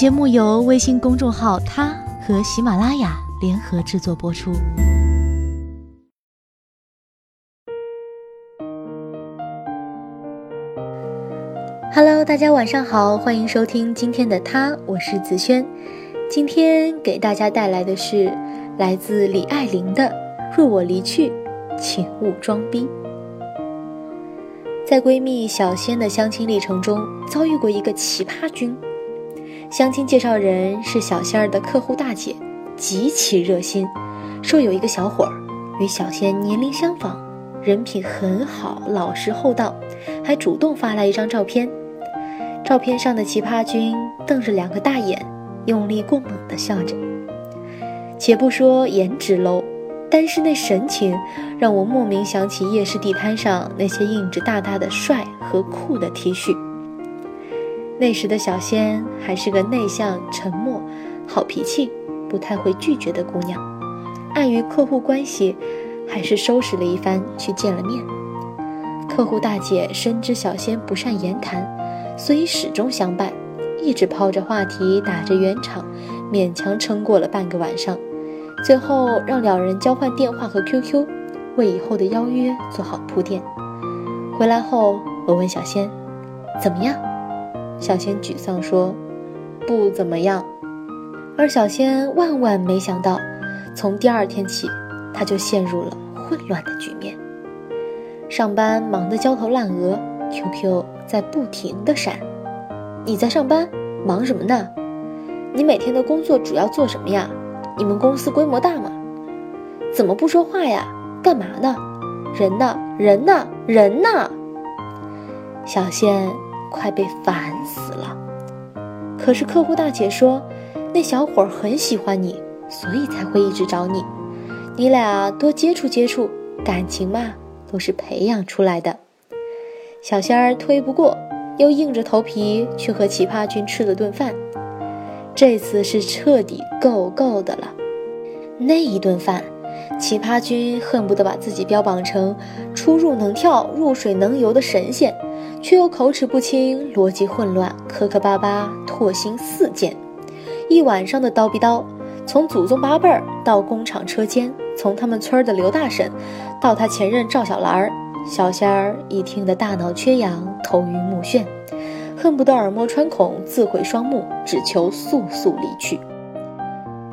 节目由微信公众号“他”和喜马拉雅联合制作播出。Hello，大家晚上好，欢迎收听今天的他，我是子轩。今天给大家带来的是来自李爱玲的《若我离去，请勿装逼》。在闺蜜小仙的相亲历程中，遭遇过一个奇葩君。相亲介绍人是小仙儿的客户大姐，极其热心，说有一个小伙儿与小仙年龄相仿，人品很好，老实厚道，还主动发来一张照片。照片上的奇葩君瞪着两个大眼，用力过猛地笑着。且不说颜值 low，单是那神情，让我莫名想起夜市地摊上那些印着大大的帅和酷的 T 恤。那时的小仙还是个内向、沉默、好脾气、不太会拒绝的姑娘，碍于客户关系，还是收拾了一番去见了面。客户大姐深知小仙不善言谈，所以始终相伴，一直抛着话题，打着圆场，勉强撑过了半个晚上。最后让两人交换电话和 QQ，为以后的邀约做好铺垫。回来后，我问小仙：“怎么样？”小仙沮丧说：“不怎么样。”而小仙万万没想到，从第二天起，他就陷入了混乱的局面。上班忙得焦头烂额，QQ 在不停的闪。你在上班，忙什么呢？你每天的工作主要做什么呀？你们公司规模大吗？怎么不说话呀？干嘛呢？人呢？人呢？人呢？小仙。快被烦死了，可是客户大姐说，那小伙很喜欢你，所以才会一直找你。你俩多接触接触，感情嘛，都是培养出来的。小仙儿推不过，又硬着头皮去和奇葩君吃了顿饭。这次是彻底够够的了。那一顿饭，奇葩君恨不得把自己标榜成出入能跳、入水能游的神仙。却又口齿不清，逻辑混乱，磕磕巴巴，唾星四溅，一晚上的叨逼叨，从祖宗八辈儿到工厂车间，从他们村的刘大婶，到他前任赵小兰儿，小仙儿一听得大脑缺氧，头晕目眩，恨不得耳膜穿孔，自毁双目，只求速速离去。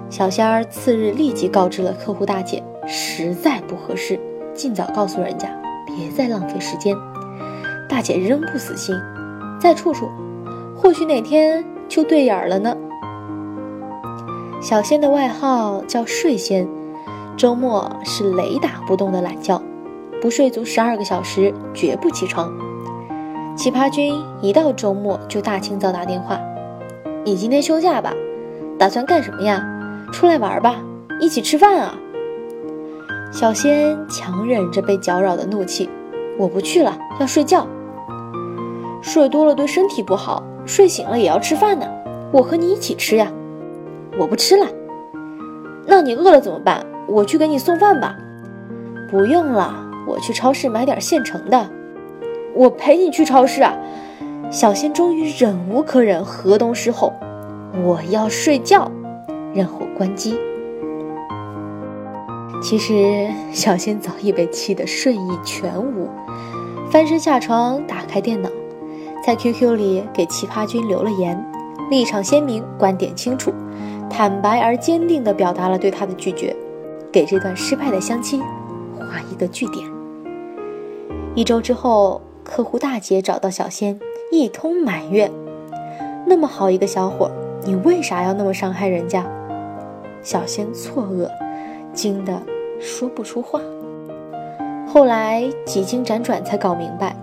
小仙儿次日立即告知了客户大姐，实在不合适，尽早告诉人家，别再浪费时间。大姐仍不死心，再处处，或许哪天就对眼了呢。小仙的外号叫睡仙，周末是雷打不动的懒觉，不睡足十二个小时绝不起床。奇葩君一到周末就大清早打电话：“你今天休假吧？打算干什么呀？出来玩吧，一起吃饭啊！”小仙强忍着被搅扰的怒气：“我不去了，要睡觉。”睡多了对身体不好，睡醒了也要吃饭呢。我和你一起吃呀。我不吃了。那你饿了怎么办？我去给你送饭吧。不用了，我去超市买点现成的。我陪你去超市啊。小仙终于忍无可忍，河东狮吼：“我要睡觉。”然后关机。其实小仙早已被气得睡意全无，翻身下床，打开电脑。在 QQ 里给奇葩君留了言，立场鲜明，观点清楚，坦白而坚定地表达了对他的拒绝，给这段失败的相亲画一个句点。一周之后，客户大姐找到小仙，一通埋怨：“那么好一个小伙，你为啥要那么伤害人家？”小仙错愕，惊得说不出话。后来几经辗转，才搞明白。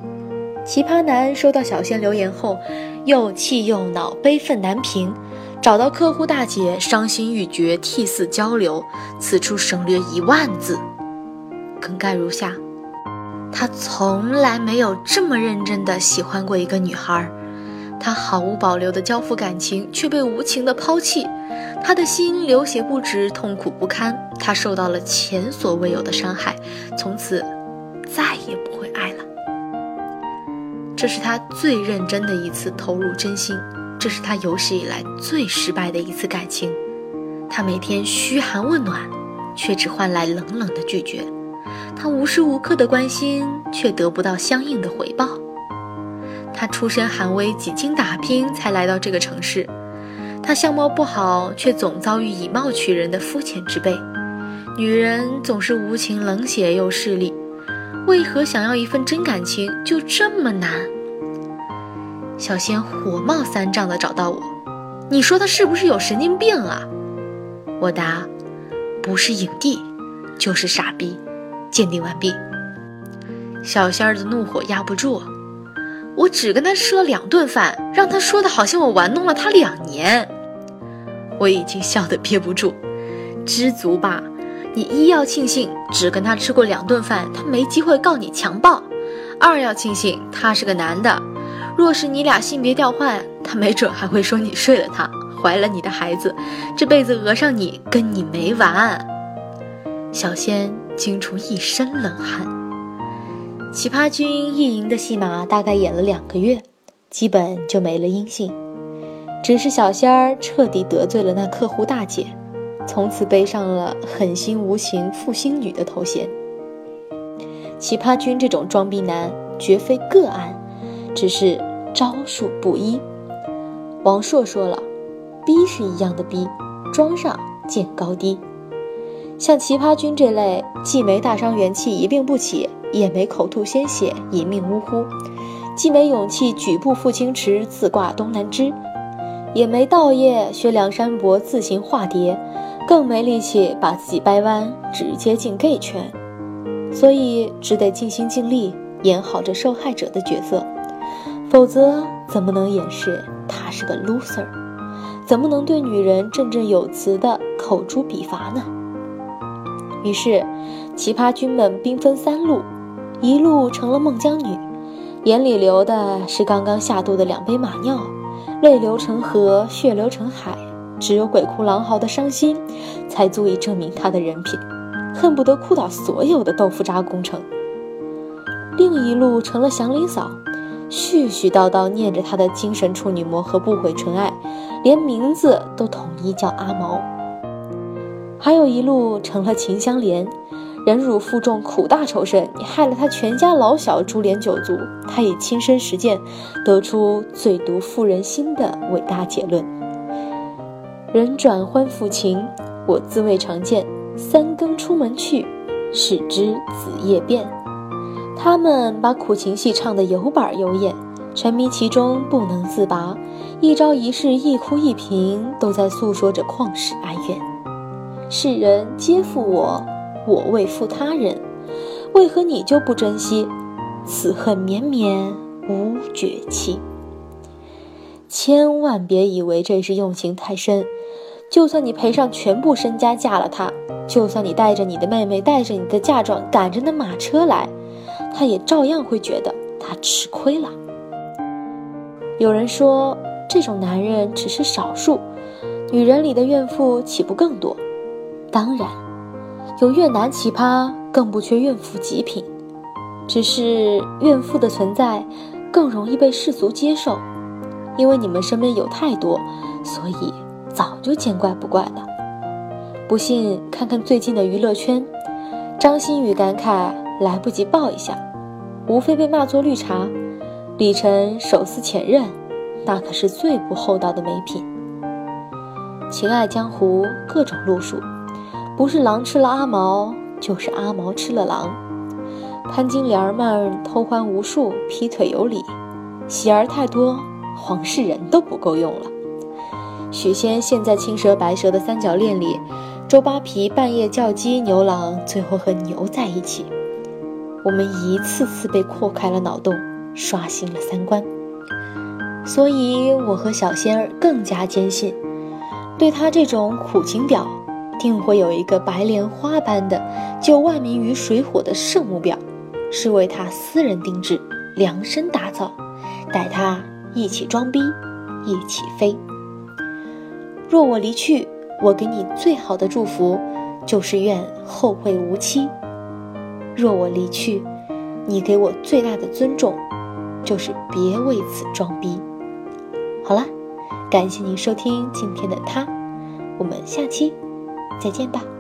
奇葩男收到小仙留言后，又气又恼，悲愤难平，找到客户大姐，伤心欲绝，涕泗交流，此处省略一万字，梗概如下：他从来没有这么认真的喜欢过一个女孩，他毫无保留的交付感情，却被无情的抛弃，他的心流血不止，痛苦不堪，他受到了前所未有的伤害，从此再也不会爱了。这是他最认真的一次投入真心，这是他有史以来最失败的一次感情。他每天嘘寒问暖，却只换来冷冷的拒绝；他无时无刻的关心，却得不到相应的回报。他出身寒微，几经打拼才来到这个城市。他相貌不好，却总遭遇以貌取人的肤浅之辈。女人总是无情冷血又势利，为何想要一份真感情就这么难？小仙火冒三丈的找到我，你说他是不是有神经病啊？我答，不是影帝，就是傻逼。鉴定完毕。小仙儿的怒火压不住。我只跟他吃了两顿饭，让他说的好像我玩弄了他两年。我已经笑得憋不住，知足吧。你一要庆幸只跟他吃过两顿饭，他没机会告你强暴；二要庆幸他是个男的。若是你俩性别调换，他没准还会说你睡了他，怀了你的孩子，这辈子讹上你跟你没完。小仙惊出一身冷汗。奇葩君意淫的戏码大概演了两个月，基本就没了音信。只是小仙儿彻底得罪了那客户大姐，从此背上了狠心无情负心女的头衔。奇葩君这种装逼男绝非个案，只是招数不一。王朔说了，逼是一样的逼，装上见高低。像奇葩君这类，既没大伤元气一病不起。也没口吐鲜血一命呜呼，既没勇气举步赴清池自挂东南枝，也没道业学梁山伯自行化蝶，更没力气把自己掰弯直接进 gay 圈，所以只得尽心尽力演好这受害者的角色，否则怎么能掩饰他是个 loser？怎么能对女人振振有词的口诛笔伐呢？于是，奇葩君们兵分三路。一路成了孟姜女，眼里流的是刚刚下肚的两杯马尿，泪流成河，血流成海，只有鬼哭狼嚎的伤心，才足以证明她的人品，恨不得哭倒所有的豆腐渣工程。另一路成了祥林嫂，絮絮叨叨念着她的精神处女膜和不悔纯爱，连名字都统一叫阿毛。还有一路成了秦香莲。忍辱负重，苦大仇深，你害了他全家老小，株连九族。他以亲身实践，得出最毒妇人心的伟大结论：人转欢复情，我自未尝见。三更出门去，始知子夜变。他们把苦情戏唱得有板有眼，沉迷其中不能自拔，一朝一夕，一哭一颦，都在诉说着旷世哀怨。世人皆负我。我未负他人，为何你就不珍惜？此恨绵绵无绝期。千万别以为这是用情太深，就算你赔上全部身家嫁了他，就算你带着你的妹妹，带着你的嫁妆赶着那马车来，他也照样会觉得他吃亏了。有人说，这种男人只是少数，女人里的怨妇岂不更多？当然。有越南奇葩，更不缺怨妇极品，只是怨妇的存在更容易被世俗接受，因为你们身边有太多，所以早就见怪不怪了。不信，看看最近的娱乐圈，张馨予感慨来不及抱一下，无非被骂作绿茶；李晨手撕前任，那可是最不厚道的美品。情爱江湖，各种路数。不是狼吃了阿毛，就是阿毛吃了狼。潘金莲们偷欢无数，劈腿有理，喜儿太多，黄世仁都不够用了。许仙陷在青蛇白蛇的三角恋里，周扒皮半夜叫鸡，牛郎最后和牛在一起。我们一次次被扩开了脑洞，刷新了三观。所以，我和小仙儿更加坚信，对他这种苦情婊。定会有一个白莲花般的救万民于水火的圣母婊，是为他私人定制、量身打造，带他一起装逼，一起飞。若我离去，我给你最好的祝福，就是愿后会无期；若我离去，你给我最大的尊重，就是别为此装逼。好了，感谢您收听今天的他，我们下期再见吧。